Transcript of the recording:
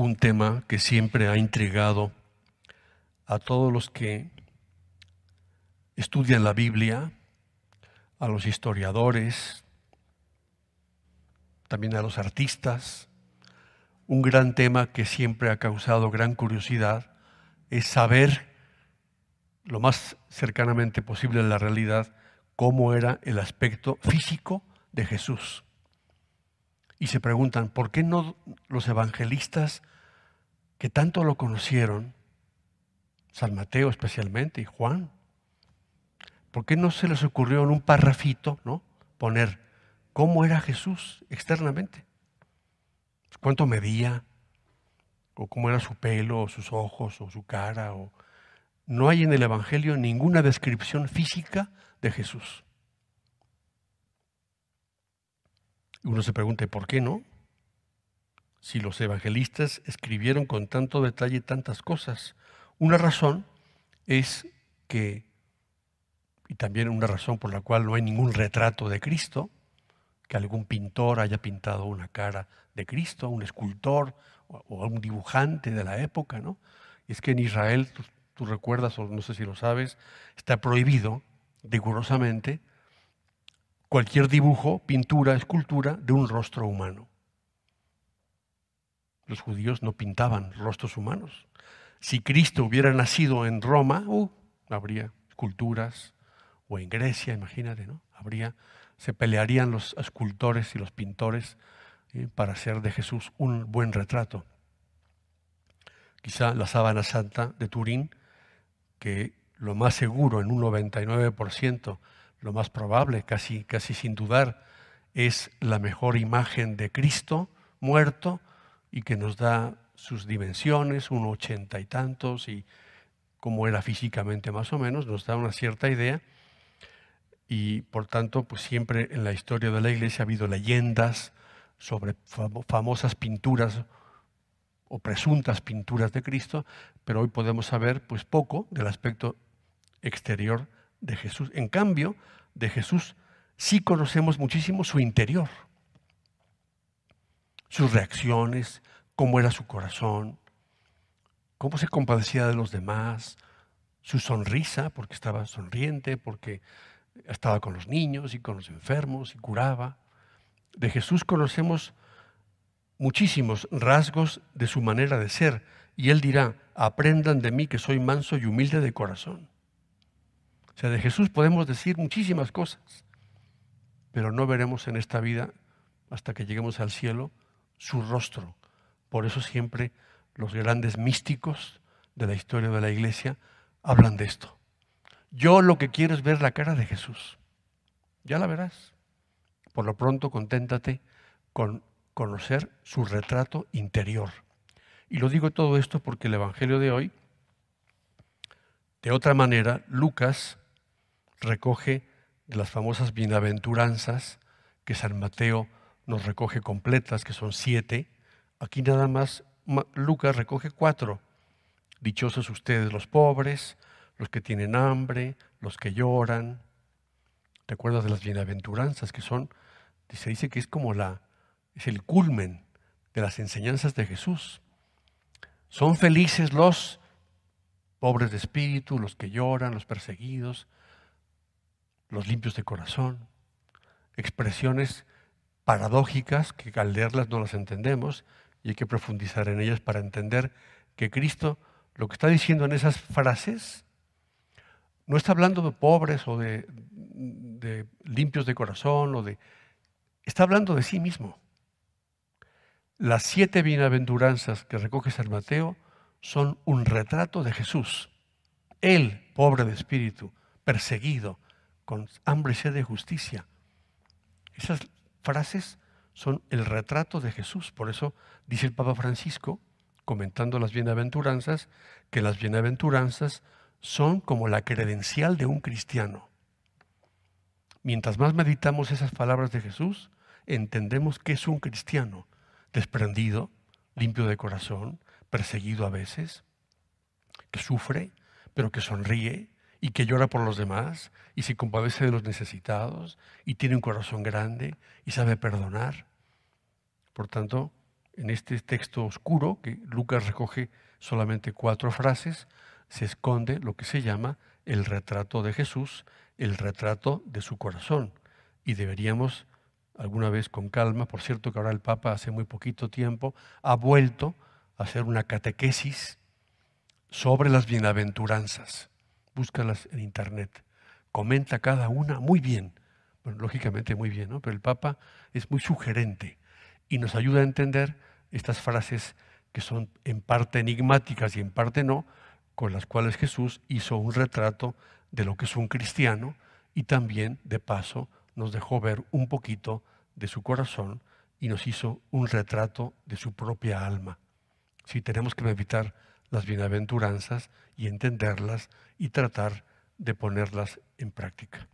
un tema que siempre ha intrigado a todos los que estudian la Biblia, a los historiadores, también a los artistas. Un gran tema que siempre ha causado gran curiosidad es saber lo más cercanamente posible a la realidad cómo era el aspecto físico de Jesús. Y se preguntan, ¿por qué no los evangelistas que tanto lo conocieron, San Mateo especialmente y Juan, ¿por qué no se les ocurrió en un parrafito, ¿no? poner cómo era Jesús externamente? ¿Cuánto medía? ¿O cómo era su pelo, o sus ojos, o su cara? O... No hay en el Evangelio ninguna descripción física de Jesús. Uno se pregunta, ¿por qué no? Si los evangelistas escribieron con tanto detalle tantas cosas. Una razón es que, y también una razón por la cual no hay ningún retrato de Cristo, que algún pintor haya pintado una cara de Cristo, un escultor o, un dibujante de la época, ¿no? Y es que en Israel, tú, tú recuerdas, o no sé si lo sabes, está prohibido rigurosamente cualquier dibujo, pintura, escultura de un rostro humano. Los judíos no pintaban rostros humanos. Si Cristo hubiera nacido en Roma, uh, habría esculturas, o en Grecia, imagínate, ¿no? Habría, se pelearían los escultores y los pintores eh, para hacer de Jesús un buen retrato. Quizá la sábana santa de Turín, que lo más seguro, en un 99%, lo más probable, casi, casi sin dudar, es la mejor imagen de Cristo muerto y que nos da sus dimensiones, un ochenta y tantos, y cómo era físicamente más o menos, nos da una cierta idea. Y por tanto, pues siempre en la historia de la iglesia ha habido leyendas sobre famosas pinturas o presuntas pinturas de Cristo, pero hoy podemos saber pues poco del aspecto exterior de Jesús. En cambio, de Jesús sí conocemos muchísimo su interior, sus reacciones, cómo era su corazón, cómo se compadecía de los demás, su sonrisa, porque estaba sonriente, porque estaba con los niños y con los enfermos y curaba. De Jesús conocemos muchísimos rasgos de su manera de ser y él dirá, aprendan de mí que soy manso y humilde de corazón. O sea, de Jesús podemos decir muchísimas cosas, pero no veremos en esta vida, hasta que lleguemos al cielo, su rostro. Por eso siempre los grandes místicos de la historia de la iglesia hablan de esto. Yo lo que quiero es ver la cara de Jesús. Ya la verás. Por lo pronto, conténtate con conocer su retrato interior. Y lo digo todo esto porque el Evangelio de hoy, de otra manera, Lucas recoge de las famosas bienaventuranzas que San Mateo nos recoge completas, que son siete. Aquí nada más Lucas recoge cuatro. Dichosos ustedes los pobres, los que tienen hambre, los que lloran. ¿Te acuerdas de las bienaventuranzas que son? Se dice que es como la, es el culmen de las enseñanzas de Jesús. Son felices los pobres de espíritu, los que lloran, los perseguidos, los limpios de corazón, expresiones paradójicas que al leerlas no las entendemos y hay que profundizar en ellas para entender que Cristo lo que está diciendo en esas frases no está hablando de pobres o de, de limpios de corazón o de... Está hablando de sí mismo. Las siete bienaventuranzas que recoge San Mateo son un retrato de Jesús. Él, pobre de espíritu, perseguido, con hambre y sed de justicia. Esas frases son el retrato de Jesús. Por eso dice el Papa Francisco, comentando las bienaventuranzas, que las bienaventuranzas son como la credencial de un cristiano. Mientras más meditamos esas palabras de Jesús, entendemos que es un cristiano, desprendido, limpio de corazón, perseguido a veces, que sufre, pero que sonríe, y que llora por los demás y se compadece de los necesitados y tiene un corazón grande y sabe perdonar. Por tanto, En este texto oscuro, que Lucas recoge solamente cuatro frases, se esconde lo que se llama el retrato de Jesús, el retrato de su corazón. Y deberíamos, alguna vez con calma, por cierto que ahora el Papa hace muy poquito tiempo ha vuelto a hacer una catequesis sobre las bienaventuranzas. Búscalas en internet. Comenta cada una muy bien. Bueno, lógicamente muy bien, ¿no? Pero el Papa es muy sugerente y nos ayuda a entender estas frases que son en parte enigmáticas y en parte no, con las cuales Jesús hizo un retrato de lo que es un cristiano y también, de paso, nos dejó ver un poquito de su corazón y nos hizo un retrato de su propia alma. Si tenemos que meditar las bienaventuranzas y entenderlas y tratar de ponerlas en práctica.